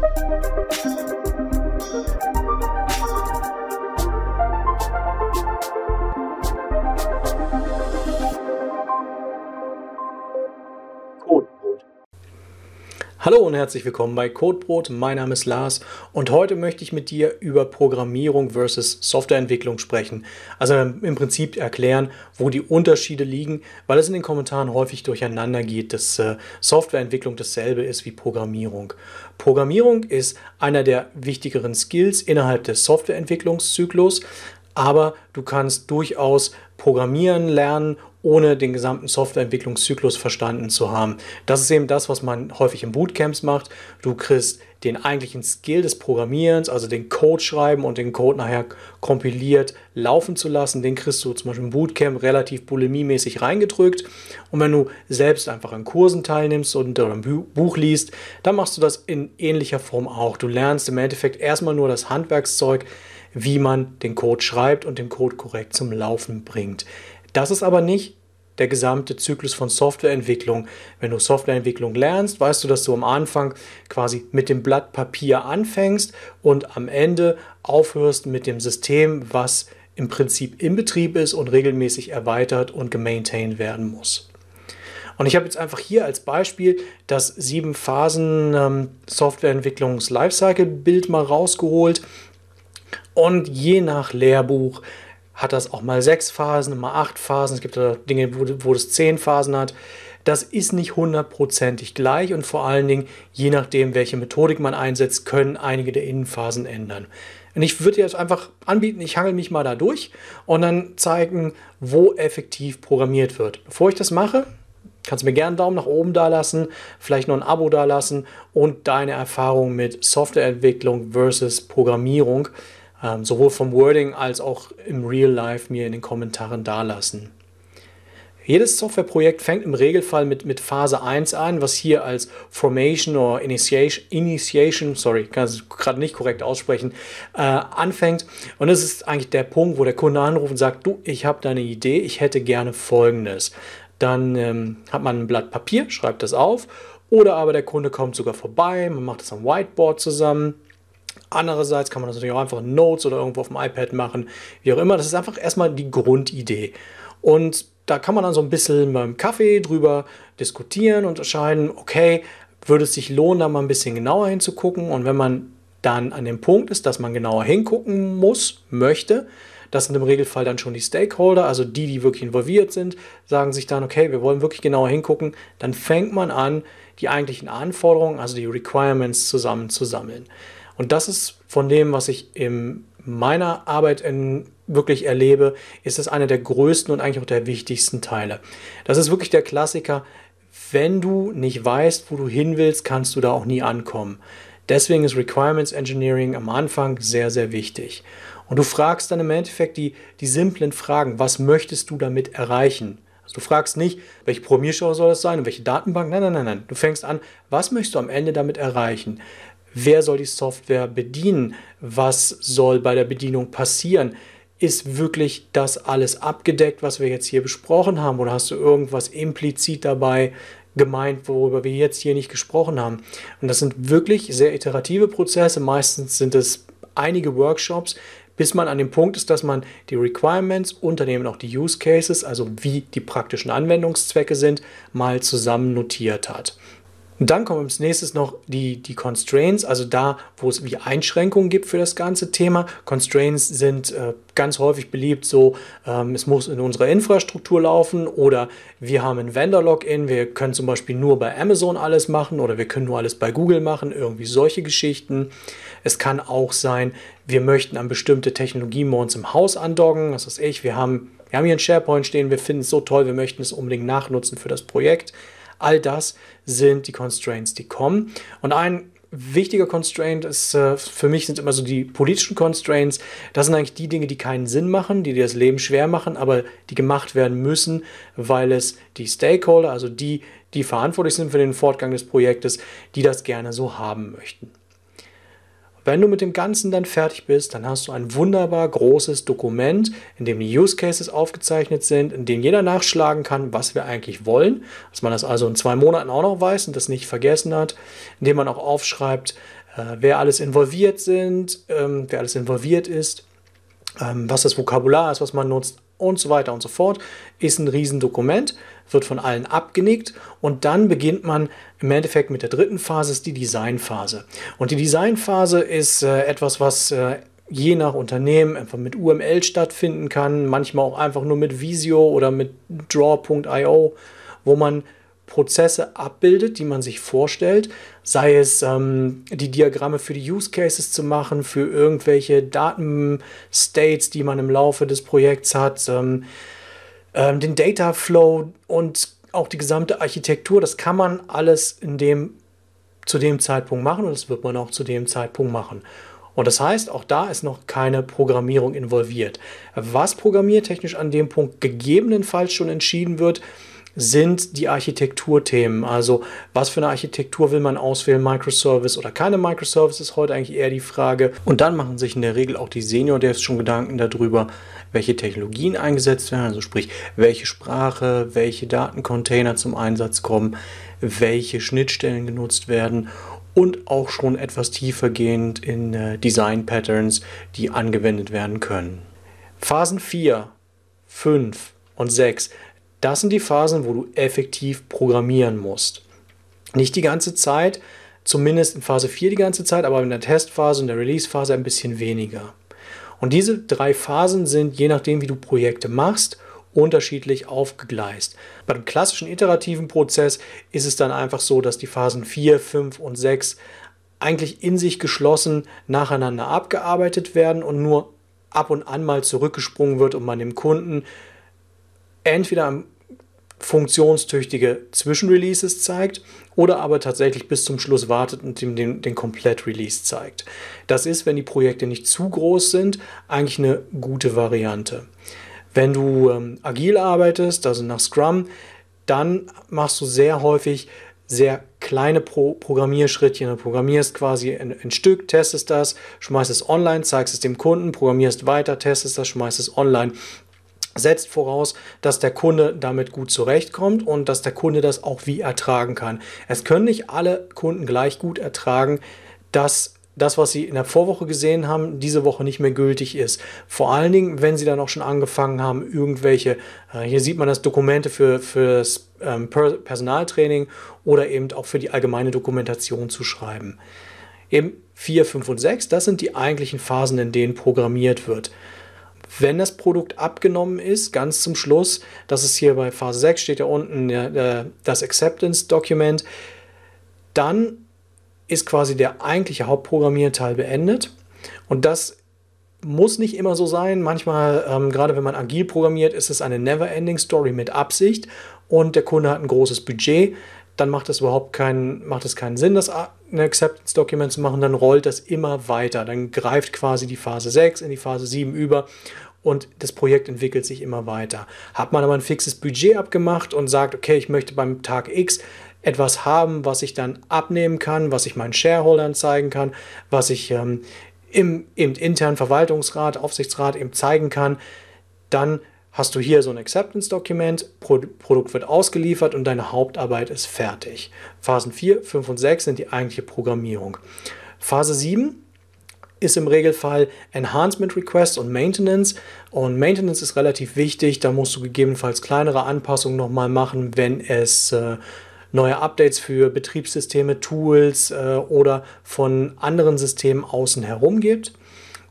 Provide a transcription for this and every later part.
thank you Hallo und herzlich willkommen bei Codebrot. Mein Name ist Lars und heute möchte ich mit dir über Programmierung versus Softwareentwicklung sprechen. Also im Prinzip erklären, wo die Unterschiede liegen, weil es in den Kommentaren häufig durcheinander geht, dass äh, Softwareentwicklung dasselbe ist wie Programmierung. Programmierung ist einer der wichtigeren Skills innerhalb des Softwareentwicklungszyklus, aber du kannst durchaus programmieren lernen ohne den gesamten Softwareentwicklungszyklus verstanden zu haben. Das ist eben das, was man häufig in Bootcamps macht. Du kriegst den eigentlichen Skill des Programmierens, also den Code schreiben und den Code nachher kompiliert laufen zu lassen. Den kriegst du zum Beispiel im Bootcamp relativ bulimiemäßig reingedrückt. Und wenn du selbst einfach an Kursen teilnimmst und ein Buch liest, dann machst du das in ähnlicher Form auch. Du lernst im Endeffekt erstmal nur das Handwerkszeug, wie man den Code schreibt und den Code korrekt zum Laufen bringt. Das ist aber nicht der gesamte Zyklus von Softwareentwicklung. Wenn du Softwareentwicklung lernst, weißt du, dass du am Anfang quasi mit dem Blatt Papier anfängst und am Ende aufhörst mit dem System, was im Prinzip im Betrieb ist und regelmäßig erweitert und gemaintained werden muss. Und ich habe jetzt einfach hier als Beispiel das sieben Phasen ähm, Softwareentwicklungs Lifecycle Bild mal rausgeholt. Und je nach Lehrbuch hat das auch mal sechs Phasen, mal acht Phasen. Es gibt Dinge, wo, wo es zehn Phasen hat. Das ist nicht hundertprozentig gleich und vor allen Dingen, je nachdem, welche Methodik man einsetzt, können einige der Innenphasen ändern. Und ich würde jetzt einfach anbieten, ich hangel mich mal da durch und dann zeigen, wo effektiv programmiert wird. Bevor ich das mache, kannst du mir gerne einen Daumen nach oben da lassen, vielleicht noch ein Abo da lassen und deine Erfahrung mit Softwareentwicklung versus Programmierung ähm, sowohl vom Wording als auch im Real Life mir in den Kommentaren dalassen. Jedes Softwareprojekt fängt im Regelfall mit, mit Phase 1 an, was hier als Formation oder Initiation, Initiation sorry, kann es gerade nicht korrekt aussprechen, äh, anfängt. Und das ist eigentlich der Punkt, wo der Kunde anruft und sagt, du, ich habe da eine Idee, ich hätte gerne Folgendes. Dann ähm, hat man ein Blatt Papier, schreibt das auf, oder aber der Kunde kommt sogar vorbei, man macht das am Whiteboard zusammen Andererseits kann man das natürlich auch einfach in Notes oder irgendwo auf dem iPad machen, wie auch immer. Das ist einfach erstmal die Grundidee. Und da kann man dann so ein bisschen beim Kaffee drüber diskutieren und entscheiden, okay, würde es sich lohnen, da mal ein bisschen genauer hinzugucken. Und wenn man dann an dem Punkt ist, dass man genauer hingucken muss, möchte, das sind im Regelfall dann schon die Stakeholder, also die, die wirklich involviert sind, sagen sich dann, okay, wir wollen wirklich genauer hingucken. Dann fängt man an, die eigentlichen Anforderungen, also die Requirements zusammenzusammeln. Und das ist von dem, was ich in meiner Arbeit in, wirklich erlebe, ist das einer der größten und eigentlich auch der wichtigsten Teile. Das ist wirklich der Klassiker. Wenn du nicht weißt, wo du hin willst, kannst du da auch nie ankommen. Deswegen ist Requirements Engineering am Anfang sehr, sehr wichtig. Und du fragst dann im Endeffekt die, die simplen Fragen. Was möchtest du damit erreichen? Also du fragst nicht, welche Programmiersprache soll das sein und welche Datenbank. Nein, nein, nein, nein. Du fängst an, was möchtest du am Ende damit erreichen? Wer soll die Software bedienen? Was soll bei der Bedienung passieren? Ist wirklich das alles abgedeckt, was wir jetzt hier besprochen haben? Oder hast du irgendwas implizit dabei gemeint, worüber wir jetzt hier nicht gesprochen haben? Und das sind wirklich sehr iterative Prozesse. Meistens sind es einige Workshops, bis man an dem Punkt ist, dass man die Requirements eben auch die Use Cases, also wie die praktischen Anwendungszwecke sind, mal zusammen notiert hat. Und dann kommen als nächstes noch die, die Constraints, also da, wo es wie Einschränkungen gibt für das ganze Thema. Constraints sind äh, ganz häufig beliebt, so ähm, es muss in unserer Infrastruktur laufen oder wir haben ein Vendor-Login, wir können zum Beispiel nur bei Amazon alles machen oder wir können nur alles bei Google machen, irgendwie solche Geschichten. Es kann auch sein, wir möchten an bestimmte Technologien bei uns im Haus andocken, das ist ich, wir haben, wir haben hier ein SharePoint stehen, wir finden es so toll, wir möchten es unbedingt nachnutzen für das Projekt. All das sind die Constraints, die kommen. Und ein wichtiger Constraint ist, äh, für mich sind immer so die politischen Constraints. Das sind eigentlich die Dinge, die keinen Sinn machen, die dir das Leben schwer machen, aber die gemacht werden müssen, weil es die Stakeholder, also die, die verantwortlich sind für den Fortgang des Projektes, die das gerne so haben möchten. Wenn du mit dem Ganzen dann fertig bist, dann hast du ein wunderbar großes Dokument, in dem die Use Cases aufgezeichnet sind, in dem jeder nachschlagen kann, was wir eigentlich wollen, dass man das also in zwei Monaten auch noch weiß und das nicht vergessen hat, in dem man auch aufschreibt, äh, wer alles involviert sind, ähm, wer alles involviert ist, was das Vokabular ist, was man nutzt und so weiter und so fort, ist ein Riesendokument, wird von allen abgenickt und dann beginnt man im Endeffekt mit der dritten Phase, ist die Designphase. Und die Designphase ist äh, etwas, was äh, je nach Unternehmen einfach mit UML stattfinden kann, manchmal auch einfach nur mit Visio oder mit Draw.io, wo man Prozesse abbildet, die man sich vorstellt, sei es ähm, die Diagramme für die Use Cases zu machen, für irgendwelche Datenstates, die man im Laufe des Projekts hat, ähm, ähm, den Data Flow und auch die gesamte Architektur, das kann man alles in dem, zu dem Zeitpunkt machen und das wird man auch zu dem Zeitpunkt machen. Und das heißt, auch da ist noch keine Programmierung involviert. Was programmiertechnisch an dem Punkt gegebenenfalls schon entschieden wird, sind die Architekturthemen. Also was für eine Architektur will man auswählen, Microservice oder keine Microservice ist heute eigentlich eher die Frage. Und dann machen sich in der Regel auch die Senior Devs schon Gedanken darüber, welche Technologien eingesetzt werden, also sprich, welche Sprache, welche Datencontainer zum Einsatz kommen, welche Schnittstellen genutzt werden und auch schon etwas tiefergehend in äh, Design Patterns, die angewendet werden können. Phasen 4, 5 und 6 das sind die Phasen, wo du effektiv programmieren musst. Nicht die ganze Zeit, zumindest in Phase 4 die ganze Zeit, aber in der Testphase und der Release-Phase ein bisschen weniger. Und diese drei Phasen sind, je nachdem, wie du Projekte machst, unterschiedlich aufgegleist. Bei dem klassischen iterativen Prozess ist es dann einfach so, dass die Phasen 4, 5 und 6 eigentlich in sich geschlossen nacheinander abgearbeitet werden und nur ab und an mal zurückgesprungen wird und man dem Kunden entweder funktionstüchtige Zwischenreleases zeigt oder aber tatsächlich bis zum Schluss wartet und ihm den, den Komplett-Release zeigt. Das ist, wenn die Projekte nicht zu groß sind, eigentlich eine gute Variante. Wenn du ähm, agil arbeitest, also nach Scrum, dann machst du sehr häufig sehr kleine Pro Programmierschrittchen. Du programmierst quasi ein, ein, Stück, testest das, schmeißt es online, zeigst es dem Kunden, programmierst weiter, testest das, schmeißt es online setzt voraus, dass der Kunde damit gut zurechtkommt und dass der Kunde das auch wie ertragen kann. Es können nicht alle Kunden gleich gut ertragen, dass das, was sie in der Vorwoche gesehen haben, diese Woche nicht mehr gültig ist. Vor allen Dingen, wenn sie dann auch schon angefangen haben, irgendwelche, äh, hier sieht man das Dokumente für, für das ähm, Personaltraining oder eben auch für die allgemeine Dokumentation zu schreiben. Eben 4, 5 und 6, das sind die eigentlichen Phasen, in denen programmiert wird wenn das Produkt abgenommen ist, ganz zum Schluss, das ist hier bei Phase 6, steht ja unten der, das Acceptance-Dokument, dann ist quasi der eigentliche Hauptprogrammierteil beendet. Und das muss nicht immer so sein. Manchmal, ähm, gerade wenn man agil programmiert, ist es eine Never-Ending-Story mit Absicht und der Kunde hat ein großes Budget. Dann macht es überhaupt keinen, macht es keinen Sinn, das ein Acceptance-Dokument zu machen. Dann rollt das immer weiter. Dann greift quasi die Phase 6 in die Phase 7 über und das Projekt entwickelt sich immer weiter. Hat man aber ein fixes Budget abgemacht und sagt, okay, ich möchte beim Tag X etwas haben, was ich dann abnehmen kann, was ich meinen Shareholdern zeigen kann, was ich ähm, im, im internen Verwaltungsrat, Aufsichtsrat eben zeigen kann, dann hast du hier so ein Acceptance-Dokument, Pro Produkt wird ausgeliefert und deine Hauptarbeit ist fertig. Phasen 4, 5 und 6 sind die eigentliche Programmierung. Phase 7 ist im Regelfall Enhancement Request und Maintenance. Und Maintenance ist relativ wichtig. Da musst du gegebenenfalls kleinere Anpassungen nochmal machen, wenn es äh, neue Updates für Betriebssysteme, Tools äh, oder von anderen Systemen außen herum gibt.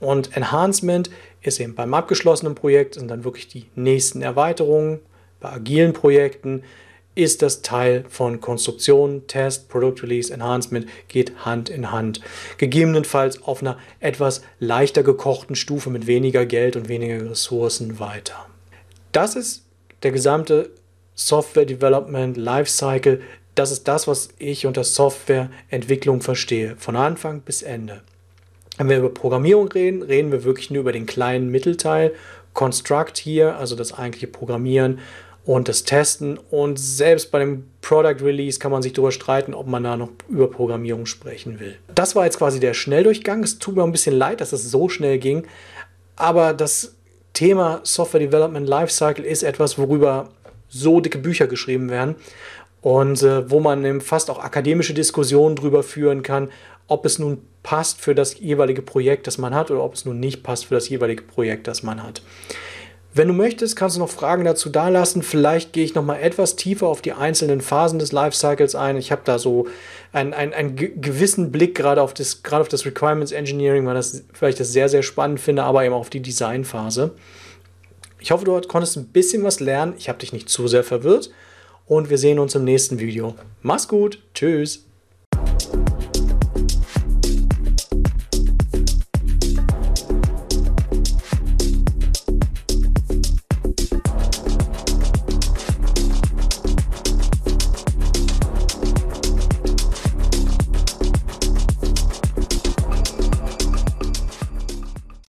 Und Enhancement ist eben beim abgeschlossenen Projekt sind dann wirklich die nächsten Erweiterungen. Bei agilen Projekten ist das Teil von Konstruktion, Test, Product Release, Enhancement, geht Hand in Hand. Gegebenenfalls auf einer etwas leichter gekochten Stufe mit weniger Geld und weniger Ressourcen weiter. Das ist der gesamte Software Development Lifecycle. Das ist das, was ich unter Softwareentwicklung verstehe, von Anfang bis Ende. Wenn wir über Programmierung reden, reden wir wirklich nur über den kleinen Mittelteil. Construct hier, also das eigentliche Programmieren und das Testen. Und selbst bei dem Product Release kann man sich darüber streiten, ob man da noch über Programmierung sprechen will. Das war jetzt quasi der Schnelldurchgang. Es tut mir ein bisschen leid, dass das so schnell ging. Aber das Thema Software Development Lifecycle ist etwas, worüber so dicke Bücher geschrieben werden und äh, wo man fast auch akademische Diskussionen darüber führen kann, ob es nun passt für das jeweilige Projekt, das man hat, oder ob es nun nicht passt für das jeweilige Projekt, das man hat. Wenn du möchtest, kannst du noch Fragen dazu dalassen. Vielleicht gehe ich noch mal etwas tiefer auf die einzelnen Phasen des Lifecycles ein. Ich habe da so einen, einen, einen gewissen Blick gerade auf das, gerade auf das Requirements Engineering, weil, das, weil ich das sehr, sehr spannend finde, aber eben auf die Designphase. Ich hoffe, du konntest ein bisschen was lernen. Ich habe dich nicht zu sehr verwirrt und wir sehen uns im nächsten Video. Mach's gut. Tschüss.